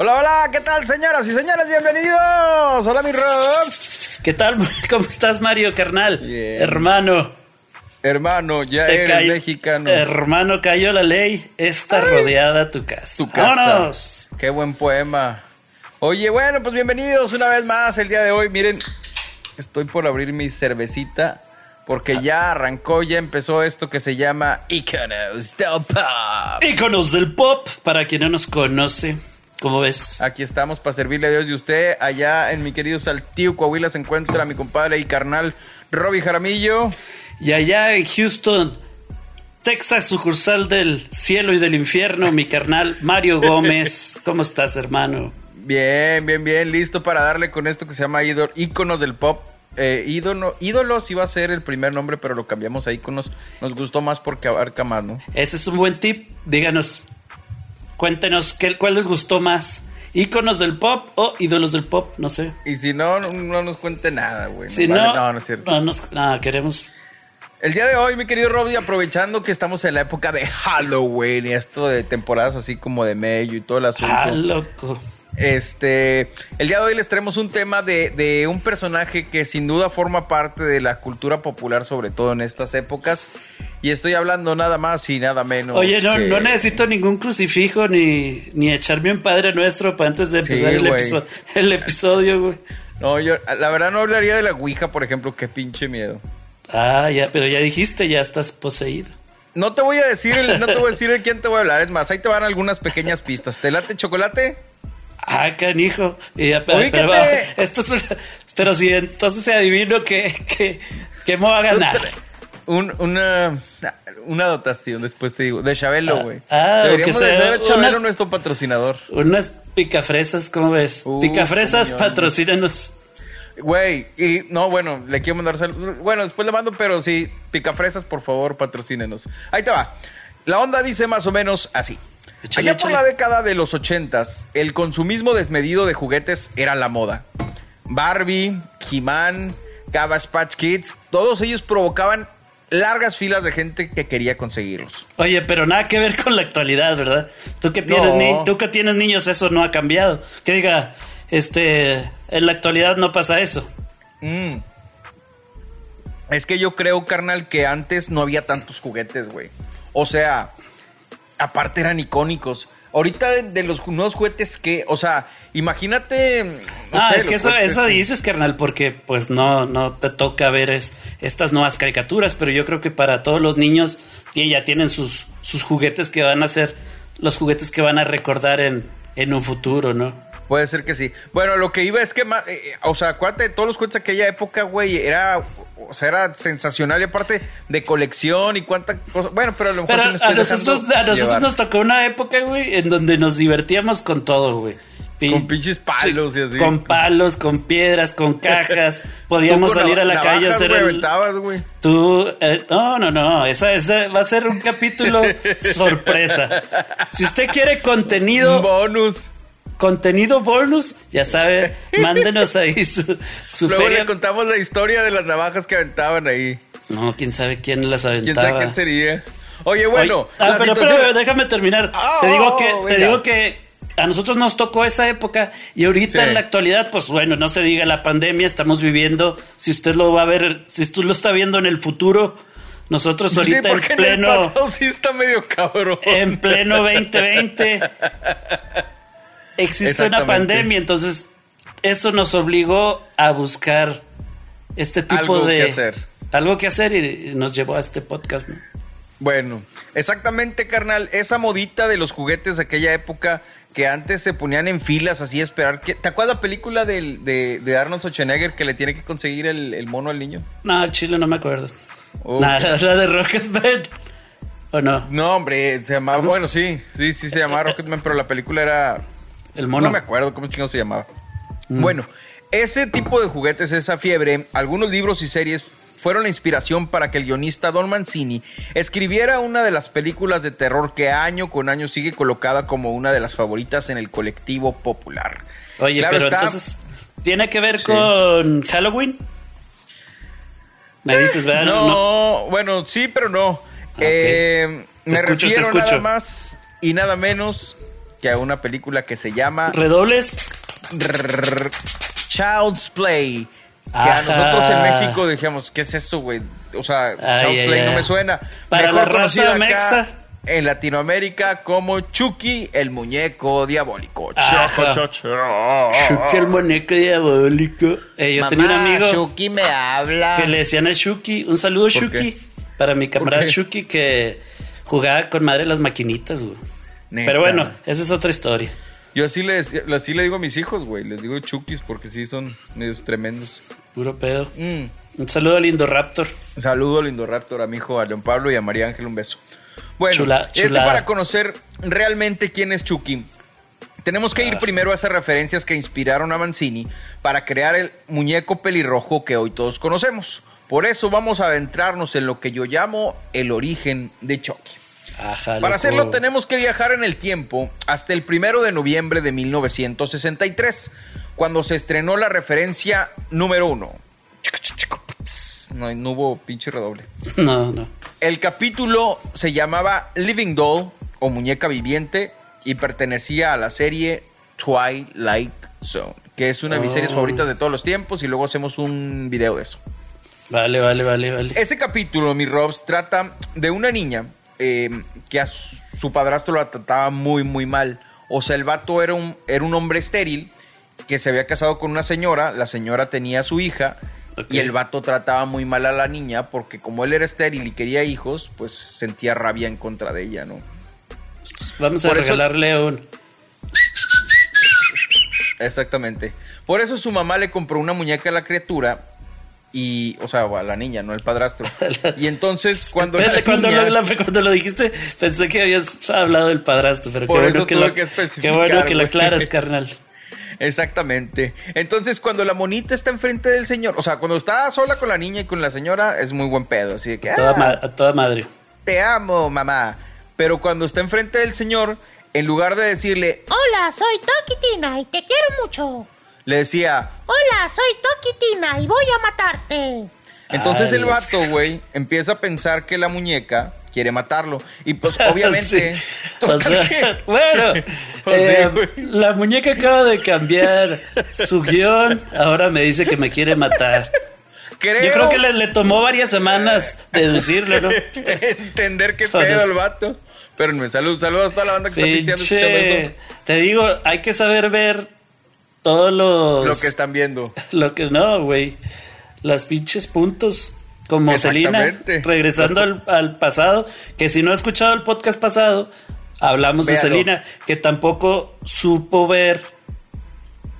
Hola, hola, ¿qué tal, señoras y señores? Bienvenidos. Hola, mi Rob. ¿Qué tal? ¿Cómo estás, Mario, carnal? Bien. Hermano. Hermano, ya te eres mexicano. Hermano, cayó la ley. Está rodeada tu casa. tu casa. ¡Vámonos! Qué buen poema. Oye, bueno, pues bienvenidos una vez más el día de hoy. Miren, estoy por abrir mi cervecita porque ya arrancó, ya empezó esto que se llama Iconos del Pop. Íconos del pop, para quien no nos conoce. ¿Cómo ves? Aquí estamos para servirle a Dios y usted. Allá en mi querido Saltillo, Coahuila, se encuentra mi compadre y carnal Robbie Jaramillo. Y allá en Houston, Texas, sucursal del cielo y del infierno, mi carnal Mario Gómez. ¿Cómo estás, hermano? Bien, bien, bien, listo para darle con esto que se llama ídolo, íconos del pop. Eh, ídolo, ídolos iba a ser el primer nombre, pero lo cambiamos a íconos. Nos gustó más porque abarca más, ¿no? Ese es un buen tip. Díganos, cuéntenos qué, cuál les gustó más. ¿Íconos del pop o ídolos del pop? No sé. Y si no, no, no nos cuente nada, güey. Si vale- no, no, no es cierto. no nos- no, queremos. El día de hoy, mi querido Robbie, aprovechando que estamos en la época de Halloween y esto de temporadas así como de Mello y todo el asunto. Ah, loco. Este, el día de hoy les traemos un tema de, de un personaje que sin duda forma parte de la cultura popular, sobre todo en estas épocas. Y estoy hablando nada más y nada menos. Oye, no, que- no necesito ningún crucifijo ni, ni echarme un padre nuestro para antes de Sí, empezar el, güey. episo- el episodio, güey. No, yo la verdad no hablaría de la Ouija, por ejemplo, qué pinche miedo. Ah, ya, pero ya dijiste, ya estás poseído. No te voy a decir, el- no te voy a decir de quién te voy a hablar, es más, ahí te van algunas pequeñas pistas. ¿Te late chocolate? Ah, canijo. Y ya, pero, esto es una- pero si entonces se adivino que, que, que me va a ganar. Un- una, una dotación, después te digo, de Chabelo, Ah, güey. ah, Deberíamos o que de tener a Chabelo unas- nuestro patrocinador. Unas picafresas, ¿cómo ves? Uh, picafresas, comunión. patrocínanos. Güey, y no, bueno, le quiero mandar saludos. Bueno, después le mando, pero sí, picafresas, por favor, patrocínenos. Ahí te va. La onda dice más o menos así. Échale, Allá por la década de los ochentas, el consumismo desmedido de juguetes era la moda. Barbie, He-Man, Cabbage Patch Kids, todos ellos provocaban largas filas de gente que quería conseguirlos. Oye, pero nada que ver con la actualidad, ¿verdad? Tú que tienes, No. ni- tú que tienes niños, eso no ha cambiado. Que diga, este, en la actualidad no pasa eso. Mm. Es que yo creo, carnal, que antes no había tantos juguetes, güey. O sea, aparte eran icónicos. Ahorita de, de los nuevos juguetes que, o sea, imagínate. no ah, sé, es que eso, eso que- dices, carnal, porque pues no, no te toca ver es- estas nuevas caricaturas, pero yo creo que para todos los niños ya tienen sus, sus juguetes que van a ser los juguetes que van a recordar en, en un futuro, ¿no? Puede ser que sí. Bueno, lo que iba es que, eh, o sea, acuérdate de todos los juguetes de aquella época, güey, era, o sea, era sensacional y aparte de colección y cuánta cosa. Bueno, pero a lo mejor Pero sí me estoy a nosotros, a nosotros llevar. nos tocó una época, güey, en donde nos divertíamos con todo, güey. Pin- Con pinches palos y así. Con palos, con piedras, con cajas. Podíamos salir a la navajas, calle a hacer el- aventabas, güey. Tú, eh, no, no, no, esa, esa va a ser un capítulo sorpresa. Si usted quiere contenido, bonus. Contenido bonus, ya sabe, mándenos ahí su, su Luego feria. le contamos la historia de las navajas que aventaban ahí. No, quién sabe quién las ¿Quién aventaba. sabe quién sería? Oye, bueno. Oye, ah, pero, situación- pero déjame terminar. Ah, te digo oh, que, te digo que a nosotros nos tocó esa época y ahorita Sí. en la actualidad, pues bueno, no se diga la pandemia, estamos viviendo. Si usted lo va a ver, si usted lo está viendo en el futuro, nosotros Sí, ahorita porque en en el pleno, pasado sí está medio cabrón. en pleno 2020 existe una pandemia, entonces eso nos obligó a buscar este tipo Algo de que hacer. algo que hacer y nos llevó a este podcast, ¿no? Bueno, exactamente, carnal. Esa modita de los juguetes de aquella época que antes se ponían en filas así a esperar. que ¿Te acuerdas la película del- de, de Arnold Schwarzenegger que le tiene que conseguir el, el mono al niño? No, chile no me acuerdo. Oh. Nada, la de Rocketman. ¿O no? No, hombre, se llamaba. Bueno, sí, sí, sí se llamaba Rocketman, pero la película era. El mono. No me acuerdo cómo chingado se llamaba. Mm. Bueno, ese tipo de juguetes, esa fiebre, algunos libros y series fueron la inspiración para que el guionista Don Mancini escribiera una de las películas de terror que año con año sigue colocada como una de las favoritas en el colectivo popular. Oye, Claro pero está. entonces, ¿tiene que ver Sí. con Halloween? Me dices, ¿verdad? No, bueno, sí, pero no. Ok. Eh, me escucho, refiero nada más y nada menos que a una película que se llama Redobles. Child's Play. Que a nosotros en México dijimos, ¿qué es eso, güey? O sea, Ay, Child's ay, Play ay. no me suena. Para la raza conocida acá mexa. en Latinoamérica como Chucky, el muñeco diabólico. Shuki el muñeco diabólico. Eh, yo tenía un amigo Chucky me habla. que le decían el Shuki. Un saludo, ¿Por Shuki. qué? Para mi camarada? Shuki que jugaba con madre las maquinitas, güey. Neta. Pero bueno, esa es otra historia. Yo así así le digo a mis hijos, güey. Les digo Chukis porque sí son medios tremendos. Puro pedo. Mm. Un saludo al Indoraptor. Un saludo al Indoraptor, a mi hijo, a León Pablo y a María Ángel, un beso. Bueno, Chula- es que chulada. para conocer realmente quién es Chucky, tenemos que ir Ah. primero a esas referencias que inspiraron a Mancini para crear el muñeco pelirrojo que hoy todos conocemos. Por eso vamos a adentrarnos en lo que yo llamo el origen de Chucky. Ajá, Para hacerlo tenemos que viajar en el tiempo hasta el primero de noviembre de 1963, cuando se estrenó la referencia número uno. No, no hubo pinche redoble. No, no. El capítulo se llamaba Living Doll o Muñeca Viviente y pertenecía a la serie Twilight Zone, que es una de mis Oh. series favoritas de todos los tiempos y luego hacemos un video de eso. Vale, vale, vale, vale. Ese capítulo, mi Robs, trata de una niña eh, que a su padrastro la trataba muy, muy mal. O sea, el vato era un, era un hombre estéril que se había casado con una señora, la señora tenía a su hija y el vato trataba muy mal a la niña porque como él era estéril y quería hijos, pues sentía rabia en contra de ella, ¿no? Vamos a eso- regalarle un. Exactamente. Por eso su mamá le compró una muñeca a la criatura y, o sea, a la niña, no el padrastro. Y entonces cuando la lo, la- cuando lo dijiste, pensé que habías hablado del padrastro, pero Por qué bueno que lo, que Qué bueno que lo aclaras, carnal. Exactamente. Entonces, cuando la monita está enfrente del señor, o sea, cuando está sola con la niña y con la señora, es muy buen pedo. Así de que, Toda "Ah, a toda madre. te amo, mamá. Pero cuando está enfrente del señor, en lugar de decirle, Hola, soy Toki Tina y te quiero mucho. Le decía. Hola, soy Toki Tina y voy a matarte. Entonces Ay, el vato, güey, empieza a pensar que la muñeca quiere matarlo. Y pues, obviamente. Sí. O sea, bueno, Pues eh, la muñeca acaba de cambiar su guion. Ahora me dice que me quiere matar. creo Yo creo que le, le tomó varias semanas deducirlo, ¿no? entender qué Por pedo el vato. Espérenme, saludos, saludos a toda la banda que está pisteando esto. te digo, hay que saber ver todos los Lo que están viendo. lo que no, güey. Las pinches puntos. Como Exactamente. regresando al, al pasado, que si no ha escuchado el podcast pasado, hablamos de. Selena, que tampoco supo ver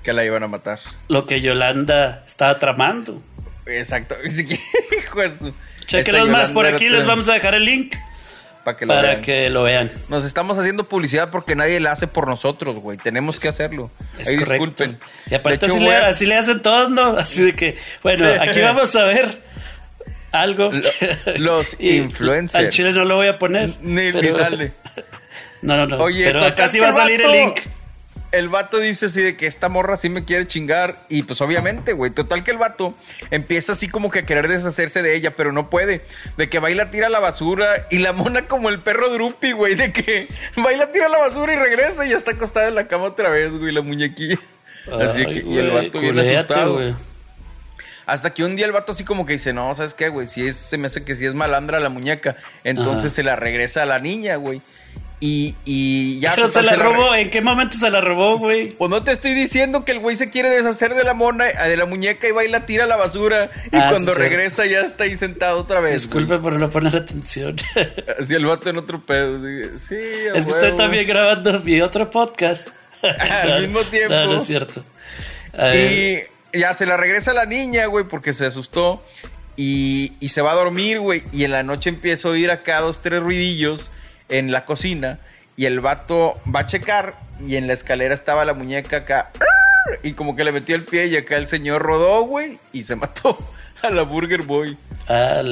Que la iban a matar. lo que Yolanda estaba tramando. Exacto. Chequenlos más, por aquí les vamos a dejar el link para que lo para vean. que lo vean. Nos estamos haciendo publicidad porque nadie la hace por nosotros, güey. Tenemos que hacerlo. Es Ahí correcto. disculpen. Y aparte hecho, así, le, a- así le hacen todos, ¿no? Así de que, bueno, aquí vamos a ver algo. Lo- los influencers. Al chile no lo voy a poner. Ni, pero- ni sale. No, no, no. Oye, pero acá sí va a el salir el link. El vato dice así de que esta morra sí me quiere chingar. Y pues obviamente, güey. Total que el vato empieza así como que a querer deshacerse de ella, pero no puede. De que va y la tira la basura. Y la mona como el perro Drupi, güey. De que va y la tira la basura y regresa y ya está acostada en la cama otra vez, güey. La muñequilla. Así que, y el vato bien asustado. güey. Hasta que un día el vato así como que dice, no, ¿sabes qué, güey? Si es, se me hace que si es malandra la muñeca. Entonces Ajá. se la regresa a la niña, güey. Y, y ya... Pero se la robó. ¿En qué momento se la robó, güey? Pues no te estoy diciendo que el güey se quiere deshacer de la mona, de la muñeca y va y la tira a la basura. Y Ah, cuando sí, regresa ya está ahí sentado otra vez. Disculpe por no poner atención. Así el vato en otro pedo. Sí, es que estoy también grabando mi otro podcast. Al mismo tiempo. No, no es cierto. Y ya se la regresa a la niña, güey, porque se asustó. Y, y se va a dormir, güey. Y en la noche empiezo a oír acá dos, tres ruidillos en la cocina. Y el vato va a checar. Y en la escalera estaba la muñeca acá. Y como que le metió el pie. Y acá el señor rodó, güey. Y se mató a la Burger Boy. ah,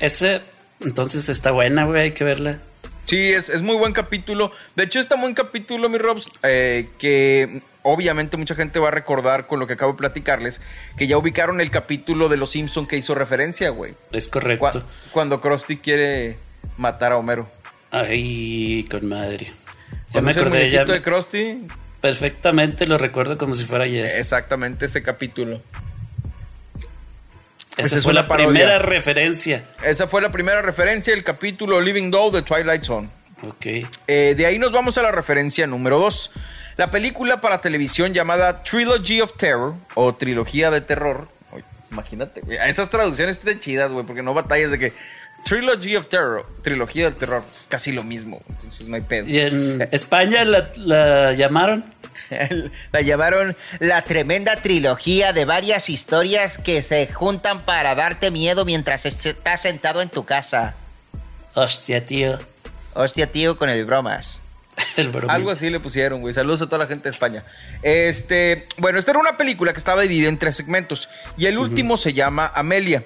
ese, entonces está buena, güey, hay que verla. Sí, es, es muy buen capítulo. De hecho, está buen capítulo, mi Robs, eh, que obviamente mucha gente va a recordar con lo que acabo de platicarles, que ya ubicaron el capítulo de Los Simpson que hizo referencia, güey. Es Cu- Ya me ¿Conoce el acordé, ya me- de Krusty? perfectamente lo recuerdo como si fuera ayer. Exactamente ese capítulo. Esa esa es fue la parodia. primera referencia. Esa fue la primera referencia, el capítulo Living Doll de Twilight Zone. Ok. Eh, de ahí nos vamos a la referencia número 2. La película para televisión llamada Trilogy of Terror o Trilogía de Terror. Uy, imagínate, güey. Esas traducciones están chidas, güey, porque no batallas de que Trilogy of Terror, Trilogía del Terror, es casi lo mismo, entonces no hay pedo. ¿Y en España la, la llamaron? la llamaron La tremenda trilogía de varias historias que se juntan para darte miedo mientras estás sentado en tu casa. Hostia, tío. Hostia, tío, con el bromas. El. Algo así le pusieron, güey. Saludos a toda la gente de España. Este, bueno, esta era una película que estaba dividida en tres segmentos y el último se llama Amelia.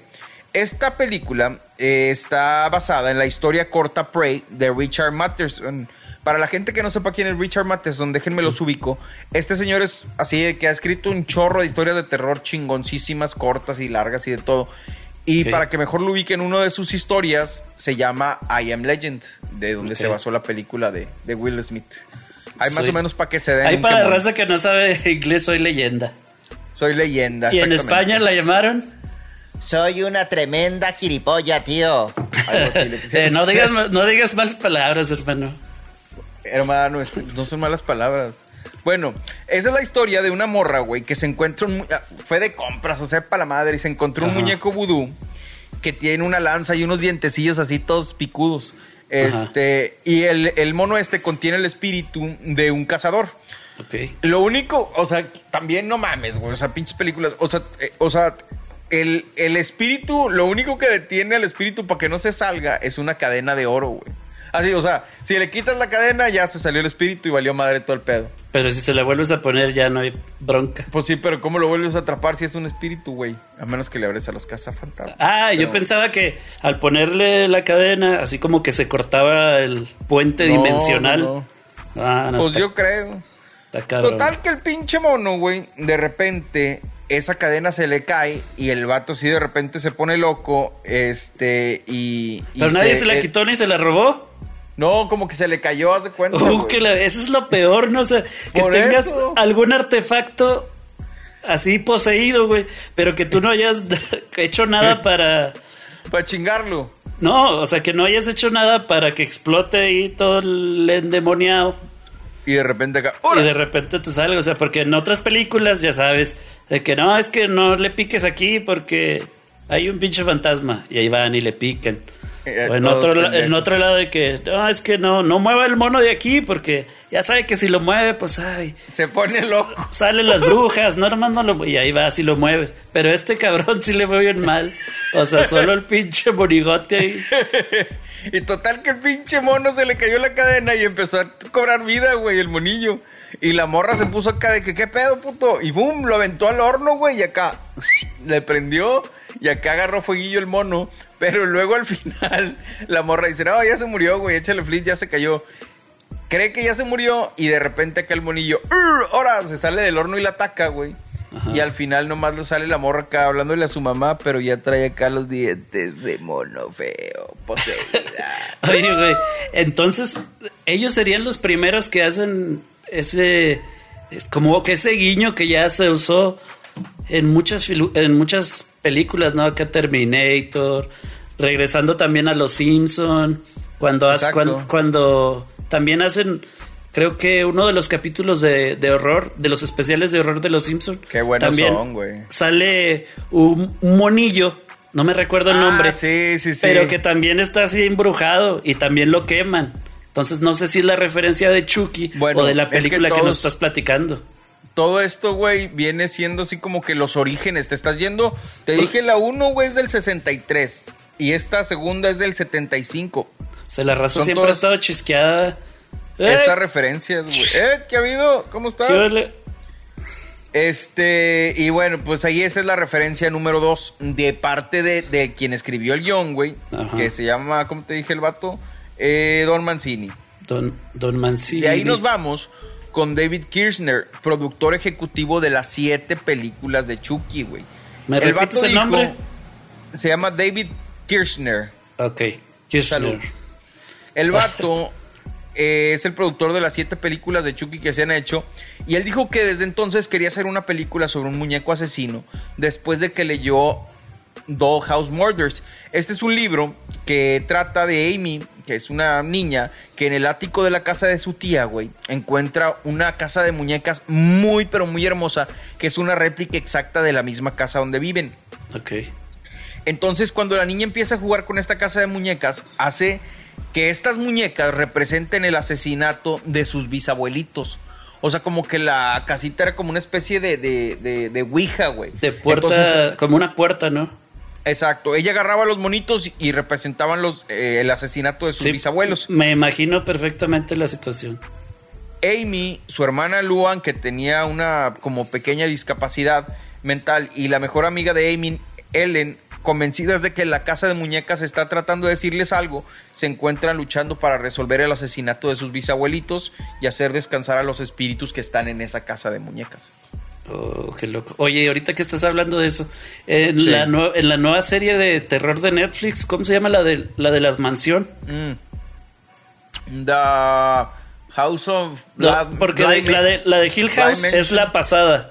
Esta película eh, está basada en la historia corta Prey de Richard Matheson. Para la gente que no sepa quién es Richard Matheson, déjenme los ubico. Este señor es así de que ha escrito un chorro de historias de terror chingoncísimas, cortas y largas y de todo. Y para que mejor lo ubiquen, una de sus historias se llama I Am Legend, de donde se basó la película de, de Will Smith. Hay más o menos para que se den. Un para la raza que no sabe inglés, soy leyenda. Soy leyenda. ¿Y en. España la llamaron? Soy una tremenda giripolla, tío. Algo así le pusieron. Eh, no, digas, no digas malas palabras, hermano. Hermano, no son malas palabras. Bueno, esa es la historia de una morra, güey, que se encuentra un... ah, Fue de compras, o sea, para la madre, y se encontró un muñeco vudú que tiene una lanza y unos dientecillos así todos picudos. Este, y el, el mono este contiene el espíritu de un cazador. Ok. Lo único, o sea, también no mames, güey. O sea, pinches películas. O sea, eh, o sea el, el espíritu, lo único que detiene al espíritu para que no se salga es una cadena de oro, güey. Así, o sea, si le quitas la cadena, ya se salió el espíritu y valió madre todo el pedo. Pero si se la vuelves a poner ya no hay bronca. Pues sí, pero ¿cómo lo vuelves a atrapar si es un espíritu, güey? A menos que le abres a los cazafantasmas. Ah, yo pensaba que al ponerle la cadena, así como que se cortaba el puente No, dimensional. no, Ah, no, Pues está, yo creo. está. Total que el pinche mono, güey, de repente esa cadena se le cae y el vato sí de repente se pone loco, este, y... y Pero nadie se la eh, quitó ni se la robó. No, como que se le cayó, haz de cuenta, Uh, que la- eso es lo peor, ¿no? O sea, que Por tengas eso. algún artefacto así poseído, güey, pero que tú no hayas hecho nada para... Para chingarlo. No, o sea, que no hayas hecho nada para que explote ahí todo el endemoniado Y de repente acá... y de repente te salga. O sea, porque en otras películas ya sabes, de que no, es que no le piques aquí porque hay un pinche fantasma y ahí van y le pican. Eh, O en otro, la- pendejos. en otro lado de que, no, es que no, no mueva el mono de aquí porque ya sabe que si lo mueve, pues ay, Se pone loco. salen las brujas, no, nomás no lo y ahí va si lo mueves. Pero este cabrón sí le fue bien mal. O sea, solo el pinche monigote ahí. y total que el pinche mono se le cayó la cadena y empezó a cobrar vida, güey, el monillo. Y la morra se puso acá de que, ¿qué pedo, puto? Y boom, lo aventó al horno, güey, y acá le prendió y acá agarró fueguillo el mono. Pero luego al final la morra dice, no, ya se murió, güey, échale flit, ya se cayó. Cree que ya se murió y de repente acá el monillo, ahora se sale del horno y la ataca, güey. Ajá. Y al final nomás le sale la morra acá hablándole a su mamá, pero ya trae acá los dientes de mono feo, poseída. Oye, güey, entonces ellos serían los primeros que hacen ese, es como que ese guiño que ya se usó en muchas, en muchas películas, ¿no? Acá Terminator, regresando también a Los Simpson, cuando, has- cuando, también hacen, creo que uno de los capítulos de, de horror, de los especiales de horror de Los Simpson, Qué buenos también son, güey. sale un, un monillo, no me recuerdo el Ah, nombre, sí, sí, sí. pero que también está así embrujado y también lo queman. Entonces no sé si es la referencia de Chucky Bueno, o de la es que película que, nos estás platicando. Todo esto, güey, viene siendo así como que los orígenes. Te estás yendo. Te dije la 1, güey, es del 63. Y esta segunda es del 75. O sea, la raza Son siempre todas- ha estado chisqueada. ¡Eh! Estas referencias, güey. ¿Eh? ¿Qué ha habido? ¿Cómo estás? ¿Qué? Este, y bueno, pues ahí esa es la referencia número 2 de parte de, de quien escribió el guion, güey. Que se llama, ¿cómo te dije el vato? Eh, Don Mancini. Don, Don Mancini. De ahí nos vamos con David Kirchner, productor ejecutivo de las siete películas de Chucky, güey. ¿Me repites el nombre? Se llama David Kirchner. Ok. Kirchner. Salud. El vato eh, es el productor de las siete películas de Chucky que se han hecho. Y él dijo que desde entonces quería hacer una película sobre un muñeco asesino después de que leyó Dollhouse Murders. Este es un libro que trata de Amy, que es una niña que en el ático de la casa de su tía, güey, encuentra una casa de muñecas muy, pero muy hermosa, que es una réplica exacta de la misma casa donde viven. Ok. Entonces, cuando la niña empieza a jugar con esta casa de muñecas, hace que estas muñecas representen el asesinato de sus bisabuelitos. O sea, como que la casita era como una especie de, de, de, de ouija, güey. De puerta, Entonces, como una puerta, ¿no? Exacto. Ella agarraba los monitos y representaban los, eh, el asesinato de sus Sí, bisabuelos. Me imagino perfectamente la situación. Amy, su hermana Luan, que tenía una como pequeña discapacidad mental, y la mejor amiga de Amy, Ellen, convencidas de que la casa de muñecas está tratando de decirles algo, se encuentran luchando para resolver el asesinato de sus bisabuelitos y hacer descansar a los espíritus que están en esa casa de muñecas. Oh, qué loco. Oye, ahorita que estás hablando de eso, en, Sí. la, en la nueva serie de terror de Netflix, ¿cómo se llama la de la de las mansión? Mm. The House of Bly- porque de- la, de, la de Hill House Bly es la pasada.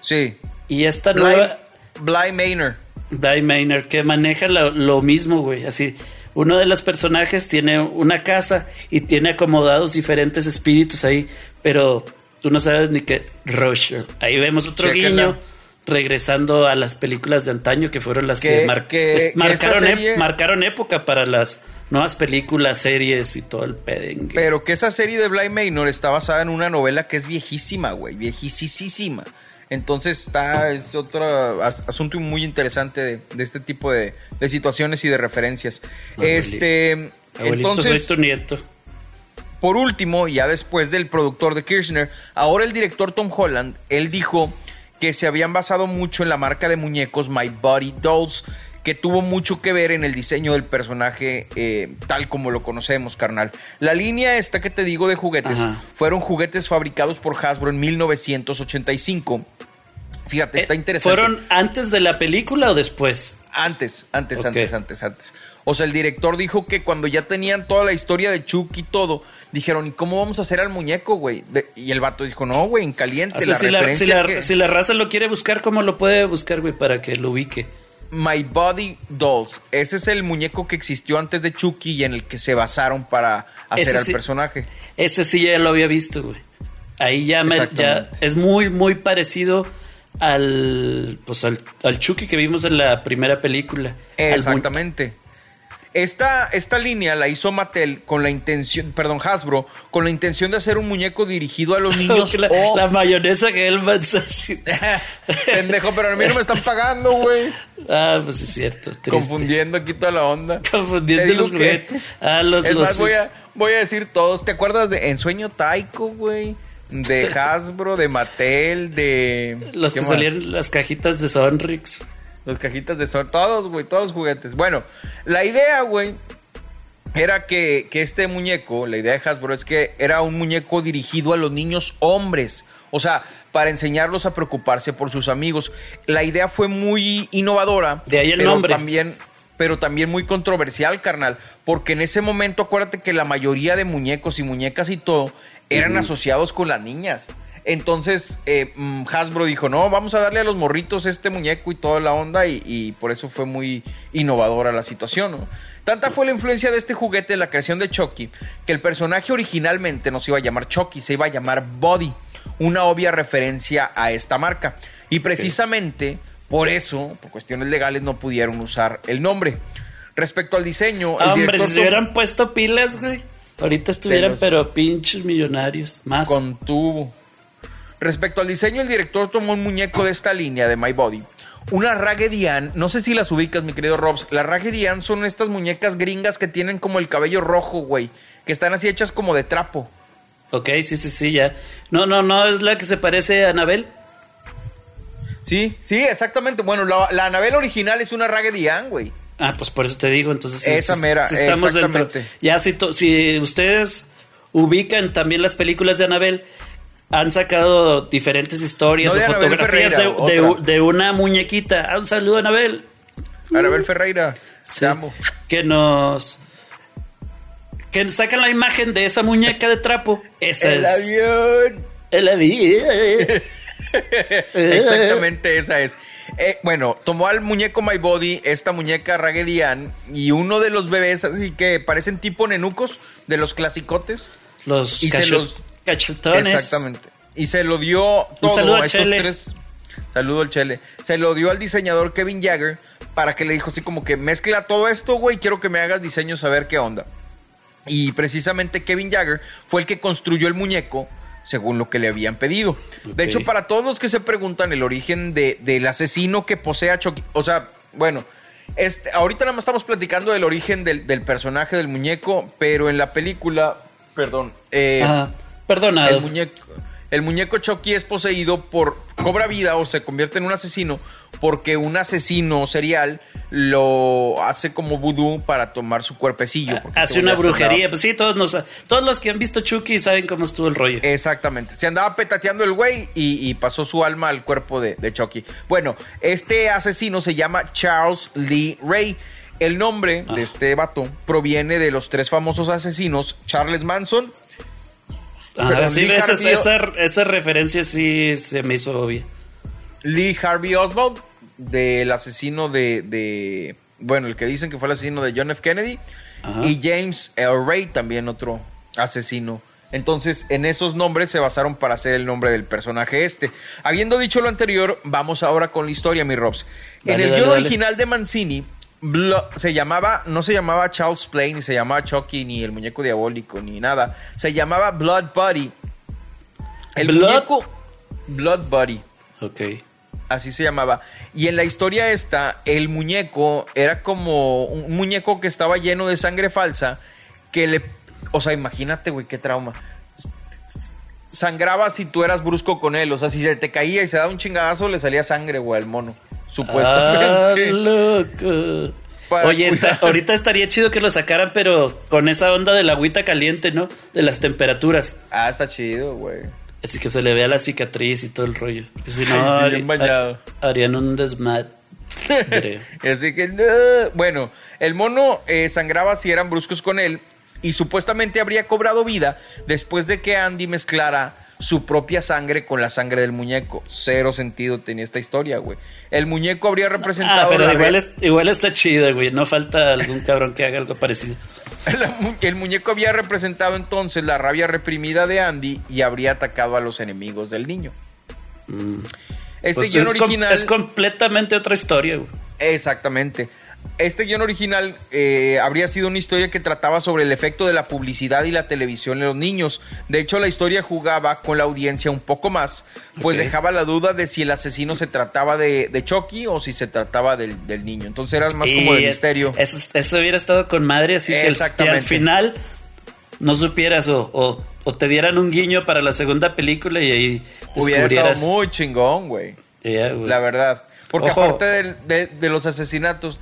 Sí. Y esta Bly, nueva, Bly Manor. Bly Manor, que maneja lo, lo mismo, güey. Así, uno de los personajes tiene una casa y tiene acomodados diferentes espíritus ahí, pero tú no sabes ni qué Rusher. Ahí vemos otro guiño regresando a las películas de antaño que fueron las que, Que- mar- que- es- que marcaron, serie- época para las nuevas películas, series y todo el pedengue. Pero que esa serie de Bly Manor está basada en una novela que es viejísima, güey. Viejísima. Entonces está, es otro as- asunto muy interesante de, de este tipo de, de situaciones y de referencias. Abuelito. este, Abuelito, entonces, soy tu nieto. Por último, ya después del productor de Kirchner, ahora el director Tom Holland, él dijo que se habían basado mucho en la marca de muñecos My Body Dolls, que tuvo mucho que ver en el diseño del personaje eh, tal como lo conocemos, carnal. La línea esta que te digo de juguetes Ajá. fueron juguetes fabricados por Hasbro en 1985. Fíjate, está Eh, interesante. ¿Fueron antes de la película o después? Antes, antes, antes, antes, antes. O sea, el director dijo que cuando ya tenían toda la historia de Chuck y todo, dijeron, ¿y cómo vamos a hacer al muñeco, güey? Y el vato dijo, no, güey, en caliente, O sea, la si, la, si, la, que- si la raza lo quiere buscar, ¿cómo lo puede buscar, güey, para que lo ubique? My Body Dolls. Ese es el muñeco que existió antes de Chucky y en el que se basaron para hacer al sí. personaje. Ese sí ya lo había visto, güey. Ahí ya, me, ya es muy, muy parecido al, pues al, al Chucky que vimos en la primera película. Exactamente. Esta, esta línea la hizo Mattel con la intención, perdón, Hasbro, con la intención de hacer un muñeco dirigido a los niños. la, la mayonesa que él. Pendejo, pero a mí no me están pagando, güey. Ah, pues es cierto. triste. Confundiendo aquí toda la onda. Confundiendo los juguetes. Ah, los, es los- más, voy a, voy a decir todos. ¿Te acuerdas de Ensueño Taiko, güey? De Hasbro, de Mattel, de. los ¿qué que más? salían las cajitas de Sonrix. Los cajitas de sol. Todos, güey, todos juguetes. Bueno, la idea, güey, era que, que este muñeco, la idea de Hasbro es que era un muñeco dirigido a los niños hombres. O sea, para enseñarlos a preocuparse por sus amigos. La idea fue muy innovadora. De ahí el pero nombre. También, pero también muy controversial, carnal. Porque en ese momento, acuérdate que la mayoría de muñecos y muñecas y todo eran asociados con las niñas. Entonces, eh, mm, Hasbro dijo, no, vamos a darle a los morritos este muñeco y toda la onda, y, y por eso fue muy innovadora la situación, ¿no? Tanta fue la influencia de este juguete en la creación de Chucky, que el personaje originalmente no se iba a llamar Chucky, se iba a llamar Body, una obvia referencia a esta marca. Y precisamente por eso, por cuestiones legales, no pudieron usar el nombre. Respecto al diseño, el Hombre, director si hubieran puesto pilas, güey. Ahorita estuvieran, los- pero pinches millonarios. Más. Contuvo. Respecto al diseño, el director tomó un muñeco de esta línea de My Body. Una Raggedy Ann, no sé si las ubicas, mi querido Robs. Las Raggedy Ann son estas muñecas gringas que tienen como el cabello rojo, güey. Que están así hechas como de trapo. Ok, sí, sí, sí, ya. No, no, no, es la que se parece a Anabel. Sí, sí, exactamente. Bueno, la, la Anabel original es una Raggedy Ann, güey. Ah, pues por eso te digo, entonces Esa sí, mera, estamos dentro. Ya si, to- si ustedes ubican también las películas de Anabel, han sacado diferentes historias No de o Anabel fotografías Ferreira, de, de- otra. de una muñequita. Ah, un saludo, Anabel. Anabel Ferreira, Sí, te amo. Que nos que sacan la imagen de esa muñeca de trapo. Esa El es. avión. El avión. Exactamente esa es. Eh, bueno, tomó al muñeco My Body, esta muñeca Raggedy Ann, y uno de los bebés así que parecen tipo nenucos de los clasicotes. Los, Y se los- cachetones. Exactamente. Y se lo dio todo saludo a a estos Chele. tres. Saludo al Chele. Se lo dio al diseñador Kevin Jagger para que le dijo así como que mezcla todo esto, güey, quiero que me hagas diseños a ver qué onda. Y precisamente Kevin Jagger fue el que construyó el muñeco según lo que le habían pedido. De hecho, para todos los que se preguntan el origen de- del asesino que posee a Chucky, o sea, bueno, este, ahorita nada más estamos platicando del origen del, del personaje del muñeco, pero en la película, perdón, eh, Ah, perdonado. el muñeco, el muñeco Chucky es poseído por. cobra vida o se convierte en un asesino porque un asesino serial lo hace como vudú para tomar su cuerpecillo. porque Hace una brujería. Pues sí, todos, nos, todos los que han visto Chucky saben cómo estuvo el rollo. Exactamente. Se andaba petateando el güey y, y pasó su alma al cuerpo de, de Chucky. Bueno, este asesino se llama Charles Lee Ray. El nombre Ah. de este vato proviene de los tres famosos asesinos: Charles Manson, perdón, sí, esa, esa, esa referencia sí se me hizo obvia. Lee Harvey Oswald, del asesino de, de- Bueno, el que dicen que fue el asesino de John F. Kennedy. Ajá. Y James L. Ray, también otro asesino. Entonces, en esos nombres se basaron para hacer el nombre del personaje este. Habiendo dicho lo anterior, vamos ahora con la historia, mi Robs. en el dale. original de Mancini, se llamaba, no se llamaba Charles Play, ni se llamaba Chucky, ni el muñeco diabólico, ni nada. Se llamaba Blood Buddy. El Blood- muñeco Blood Buddy. Ok. Así se llamaba. Y en la historia esta, el muñeco era como un muñeco que estaba lleno de sangre falsa, que le... O sea, imagínate, güey, qué trauma. Sangraba si tú eras brusco con él. O sea, si se te caía y se daba un chingadazo, le salía sangre, güey, al mono. Ah, Supuestamente. loco. Para Oye, está- ahorita estaría chido que lo sacaran, pero con esa onda de la agüita caliente, ¿no? De las temperaturas. Ah, está chido, güey. Así que se le vea la cicatriz y todo el rollo. Que si no, Ay, sí, hari- bien bañado. ha- harían un desmadre. Así que, no. bueno, el mono eh, sangraba si eran bruscos con él y supuestamente habría cobrado vida después de que Andy mezclara su propia sangre con la sangre del muñeco. Cero sentido tenía esta historia, güey. El muñeco habría representado Ah, pero igual, es- igual está chido, güey. No falta algún cabrón que haga algo parecido. el muñeco había representado entonces la rabia reprimida de Andy y habría atacado a los enemigos del niño. Este Pues guion es, com- original es completamente otra historia, güey. Exactamente. Este guion original eh, habría sido una historia que trataba sobre el efecto de la publicidad y la televisión en los niños. De hecho, la historia jugaba con la audiencia un poco más, pues dejaba la duda de si el asesino se trataba de, de Chucky o si se trataba del, del niño. Entonces era más como de misterio. Eso, eso hubiera estado con madre, así que, al final no supieras o, o- o te dieran un guiño para la segunda película y ahí Hubiera estado muy chingón, güey. La verdad. Porque Ojo. aparte de los asesinatos,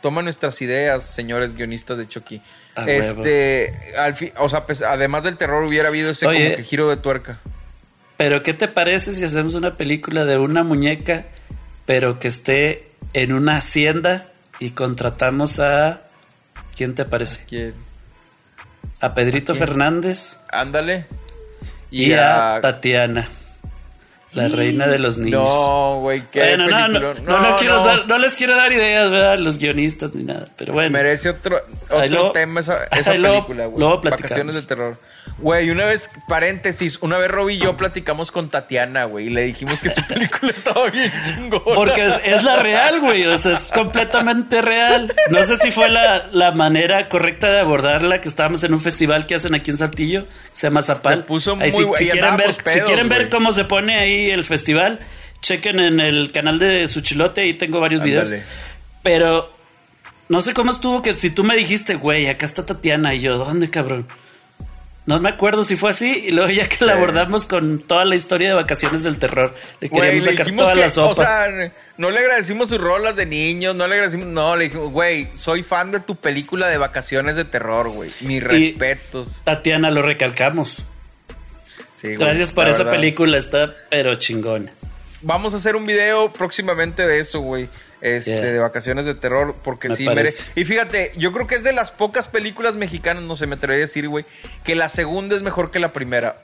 toma nuestras ideas, señores guionistas de Chucky. A este, al fin, o sea, pues, además del terror hubiera habido ese Oye. como que giro de tuerca. Pero ¿qué te parece si hacemos una película de una muñeca, pero que esté en una hacienda y contratamos a... ¿Quién te parece? ¿Quién? A Pedrito? Fernández Ándale. y, a Tatiana, la reina de los niños. No, güey, qué Bueno, no, no, no, no quiero dar- no les quiero dar ideas, ¿verdad? Los guionistas ni nada. Pero bueno. Merece otro, tema esa, película, güey. Vacaciones de terror. Güey, una vez, paréntesis, una vez Robbie y yo platicamos con Tatiana, güey, y le dijimos que su película estaba bien chingona. Porque es, es la real, güey. O sea, es completamente real. No sé si fue la, la manera correcta de abordarla, que estábamos en un festival que hacen aquí en Saltillo, se llama Zapal. Se puso Ahí, muy si, si quieren ver, si quieren ver cómo se pone ahí el festival, chequen en el canal de Suchilote, ahí tengo varios videos. Pero no sé cómo estuvo que si tú me dijiste, güey, acá está Tatiana, y yo, ¿dónde, cabrón? No me acuerdo si fue así, y luego ya que la abordamos con toda la historia de vacaciones del terror, le Güey, queríamos le sacar toda que, la sopa. o sea, no le agradecimos sus rolas de niños, no le agradecimos, no, le dijimos, güey, soy fan de tu película de vacaciones de terror, güey. Mis respetos. Tatiana, lo recalcamos. Sí, güey, Gracias por esa verdad. película, está pero chingona. Vamos a hacer un video próximamente de eso, güey. Este, Yeah. de vacaciones de terror, porque Me sí parece. merece. Y fíjate, yo creo que es de las pocas películas mexicanas, no se me atrevería a decir, güey, que la segunda es mejor que la primera.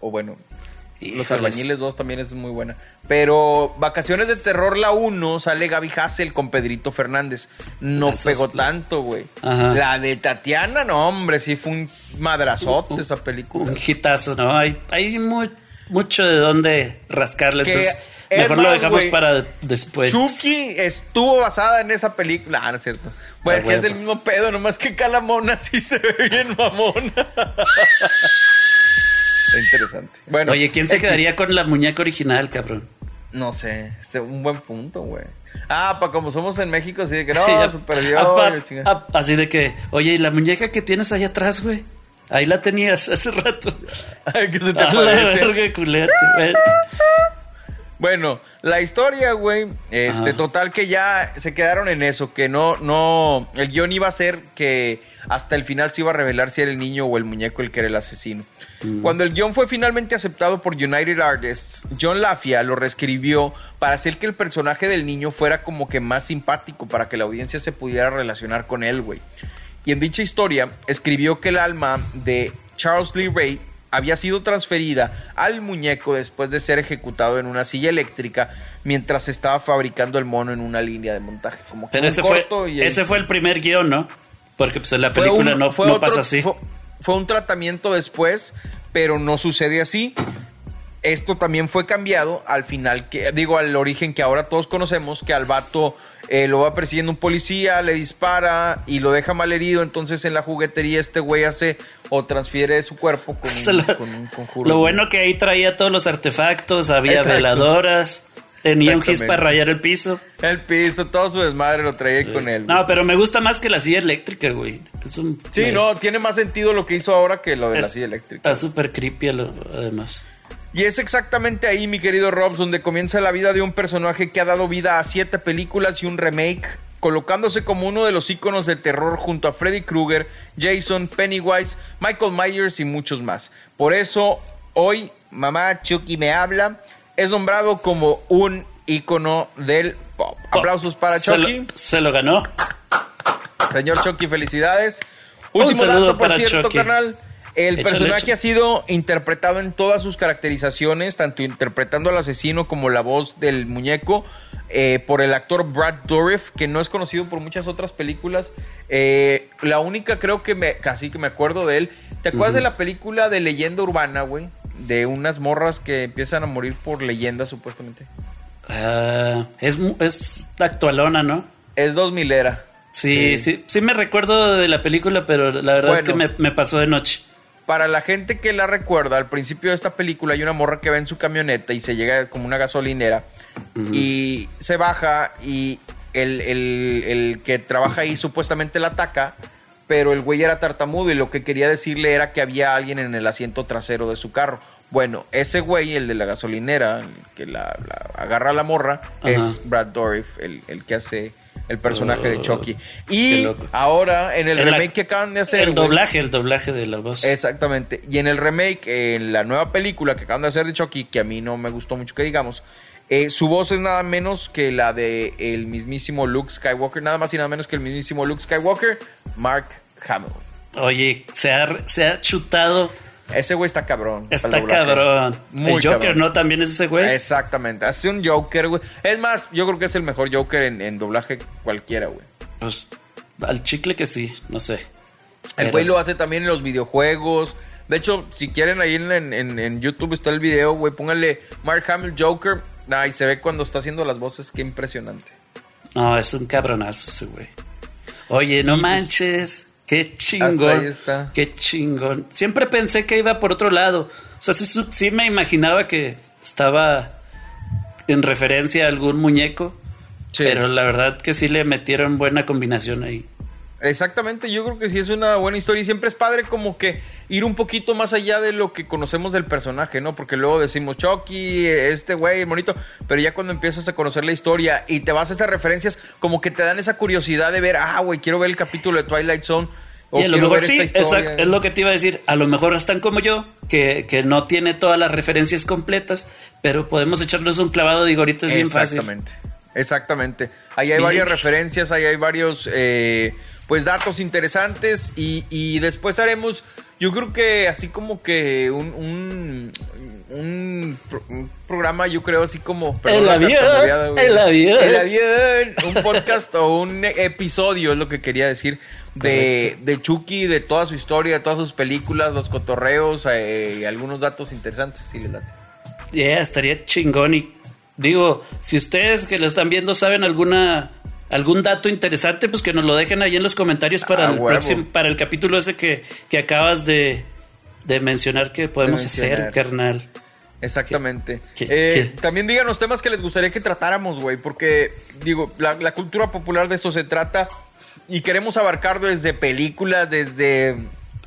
O bueno, Los. Albañiles 2 también es muy buena. Pero Vacaciones de Terror, la 1, sale Gaby Hassel con Pedrito Fernández. No pegó es tanto, güey. La de Tatiana, no, hombre, sí fue un madrazote esa película. Un hitazo, ¿no? Hay, hay mu- mucho de dónde rascarle. Que Entonces, mejor lo más, dejamos güey, para después. Chucky estuvo basada en esa película. Ah, no es cierto. Bueno, Ah, que es el mismo pedo, nomás que acá la mona sí se ve bien mamona. Interesante. Bueno, Oye, ¿quién se X. quedaría con la muñeca original, cabrón? No sé, es un buen punto, güey. Ah, para como somos en México, así de que no, Ya, se perdió. así de que, oye, ¿y la muñeca que tienes ahí atrás, güey? Ahí la tenías hace rato. Ay, que se te A la verga, culete, güey. Bueno, la historia, güey, este, total que ya se quedaron en eso, que no, no, el guion iba a ser que hasta el final se iba a revelar si era el niño o el muñeco el que era el asesino. Cuando el guion fue finalmente aceptado por United Artists, John Lafia lo reescribió para hacer que el personaje del niño fuera como que más simpático, para que la audiencia se pudiera relacionar con él, güey. Y en dicha historia escribió que el alma de Charles Lee Ray había sido transferida al muñeco después de ser ejecutado en una silla eléctrica mientras se estaba fabricando el mono en una línea de montaje. Como que Pero ese fue, ese fue el primer guion, ¿no? Porque pues en la película un- no, otro- pasa así. Fue, fue un tratamiento después, pero no sucede así. Esto también fue cambiado al final, que digo, al origen que ahora todos conocemos, que al vato eh, lo va persiguiendo un policía, le dispara y lo deja mal herido, entonces en la juguetería este güey hace o transfiere su cuerpo con, un, lo, con un conjuro. lo bueno que ahí traía todos los artefactos, había Exacto. veladoras, tenía un gis para rayar el piso. El piso, todo su desmadre lo traía con él. güey. No, pero me gusta más que la silla eléctrica, güey. Sí, me- no, tiene más sentido lo que hizo ahora que lo de la silla eléctrica. Está súper creepy lo- además. Y es exactamente ahí, mi querido Robs, donde comienza la vida de un personaje que ha dado vida a siete películas y un remake, colocándose como uno de los íconos de terror junto a Freddy Krueger, Jason, Pennywise, Michael Myers y muchos más. Por eso, hoy, mamá Chucky me habla, es nombrado como un ícono del pop. Aplausos para Se lo- Chucky. Se lo ganó. Señor Chucky, felicidades. Último dato, por cierto, Chucky. carnal. El Échale, personaje échale. ha sido interpretado en todas sus caracterizaciones, tanto interpretando al asesino como la voz del muñeco, eh, por el actor Brad Dourif, que no es conocido por muchas otras películas. Eh, la única creo que me, casi que me acuerdo de él. ¿Te acuerdas de la película de leyenda urbana, güey? De unas morras que empiezan a morir por leyenda, supuestamente. Ah, es, es actualona, ¿no? Es 2000 era. Sí, sí, sí, me recuerdo de la película, pero la verdad Bueno. que me, me pasó de noche. Para la gente que la recuerda, al principio de esta película hay una morra que va en su camioneta y se llega como una gasolinera y se baja y el, el- el que trabaja ahí supuestamente la ataca, pero el güey era tartamudo y lo que quería decirle era que había alguien en el asiento trasero de su carro. Bueno, ese güey, el de la gasolinera, el que la, la- agarra a la morra, Ajá. es Brad Dourif, el, el que hace el personaje de Chucky. Y ahora en el, remake que acaban de hacer... El doblaje, el doblaje de la voz. Exactamente. Y en el remake, en la nueva película que acaban de hacer de Chucky, que a mí no me gustó mucho que digamos, eh, su voz es nada menos que la de el mismísimo Luke Skywalker, nada más y nada menos que el mismísimo Luke Skywalker, Mark Hamill. Oye, se ha, se ha chutado. Ese güey está cabrón. Está cabrón. Muy el Joker, cabrón. ¿no? También es ese güey. Exactamente. Hace un Joker, güey. Es más, yo creo que es el mejor Joker en, en doblaje cualquiera, güey. Pues al chicle que sí, no sé. El güey lo hace también en los videojuegos. De hecho, si quieren ahí en, en- en YouTube está el video, güey, pónganle Mark Hamill Joker. Nah, y se ve cuando está haciendo las voces, qué impresionante. No, es un cabronazo ese güey. Oye, no Y, pues, Qué hasta chingón. ahí está. Qué chingón. Siempre pensé que iba por otro lado. O sea, sí, sí- sí me imaginaba que estaba en referencia a algún muñeco. Sí. Pero la verdad que sí le metieron buena combinación ahí. Exactamente, yo creo que sí es una buena historia y siempre es padre como que ir un poquito más allá de lo que conocemos del personaje, ¿no? Porque luego decimos Chucky, este güey, bonito, pero ya cuando empiezas a conocer la historia y te vas a esas referencias, como que te dan esa curiosidad de ver, ah, güey, quiero ver el capítulo de Twilight Zone o y a lo mejor sí, es lo que te iba a decir. A lo mejor están como yo, que, que no tiene todas las referencias completas, pero podemos echarnos un clavado. Digo, ahorita es bien fácil. Exactamente. Exactamente. Ahí hay varias referencias, ahí hay varios eh, pues datos interesantes y, y después haremos, yo creo que así como que un, un, un pro- un programa, yo creo así como... perdón El la avión, el avión. El avión, un podcast o un episodio es lo que quería decir de, de Chucky, de toda su historia, de todas sus películas, los cotorreos, eh, y algunos datos interesantes. Sí. Yeah, estaría chingón. Y digo, si ustedes que lo están viendo saben alguna algún dato interesante, pues que nos lo dejen ahí en los comentarios para Ah, el próximo, para el capítulo ese que, que acabas de, de mencionar que podemos mencionar. hacer, carnal. Exactamente. ¿Qué- Eh, qué? También díganos temas que les gustaría que tratáramos, güey, porque, digo, la, la cultura popular de eso se trata y queremos abarcar desde películas, desde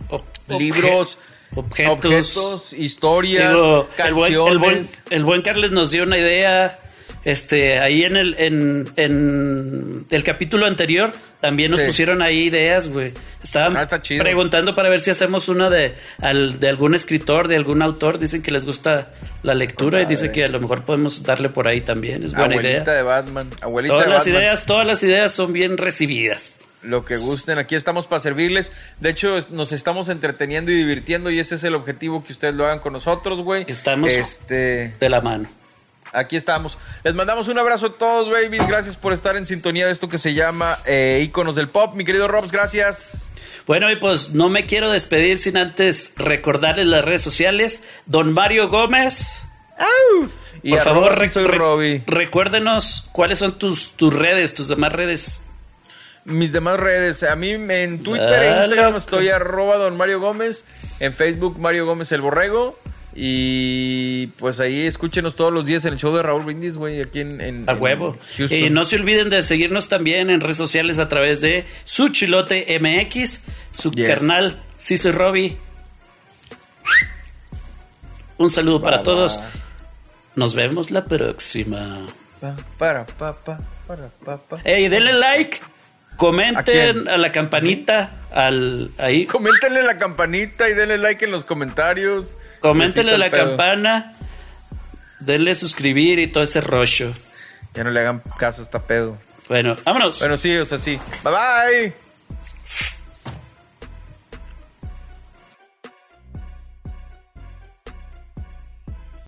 Ob- libros, obje- objetos. objetos, historias, Digo, el, buen, canciones. el, buen, el buen Carles nos dio una idea. Este, ahí en el, en, en el capítulo anterior también nos Sí. pusieron ahí ideas, güey. Estaban Ah, preguntando para ver si hacemos una de, al- de algún escritor, de algún autor. Dicen que les gusta la lectura y dice que a lo mejor podemos darle por ahí también. Es buena Abuelita idea. de Batman. Abuelita Todas de las Batman. ideas, todas las ideas son bien recibidas. Lo que gusten, aquí estamos para servirles. De hecho, nos estamos entreteniendo y divirtiendo y ese es el objetivo que ustedes lo hagan con nosotros, güey. Estamos- Este, De la mano. Aquí estamos. Les mandamos un abrazo a todos, babies. Gracias por estar en sintonía de esto que se llama eh, Íconos del Pop. Mi querido Robs, gracias. Bueno, y pues no me quiero despedir sin antes recordarles las redes sociales. Don Mario Gómez. Y por favor, rec- soy Robbie. recuérdenos cuáles son tus, tus redes, tus demás redes. Mis demás redes. A mí en Twitter e Ah, Instagram loco. estoy arroba don Mario Gómez. En Facebook Mario Gómez el Borrego. Y pues ahí escúchenos todos los días en el show de Raúl Brindis, güey, aquí en, en- A en huevo. Y no se olviden de seguirnos también en redes sociales a través de su chilote MX, su Yes. carnal, soy Robbie. Un saludo para todos. Nos vemos la próxima. Pa, para, pa, pa, para, pa, pa. Ey, denle like, ¿A comenten a, la campanita, al ahí, Coméntenle la campanita y denle like en los comentarios. Coméntenle la pedo. campana, denle suscribir y todo ese rollo. Ya no le hagan caso a esta pedo. Bueno, vámonos. Bueno, sí, o sea, sí. Bye bye.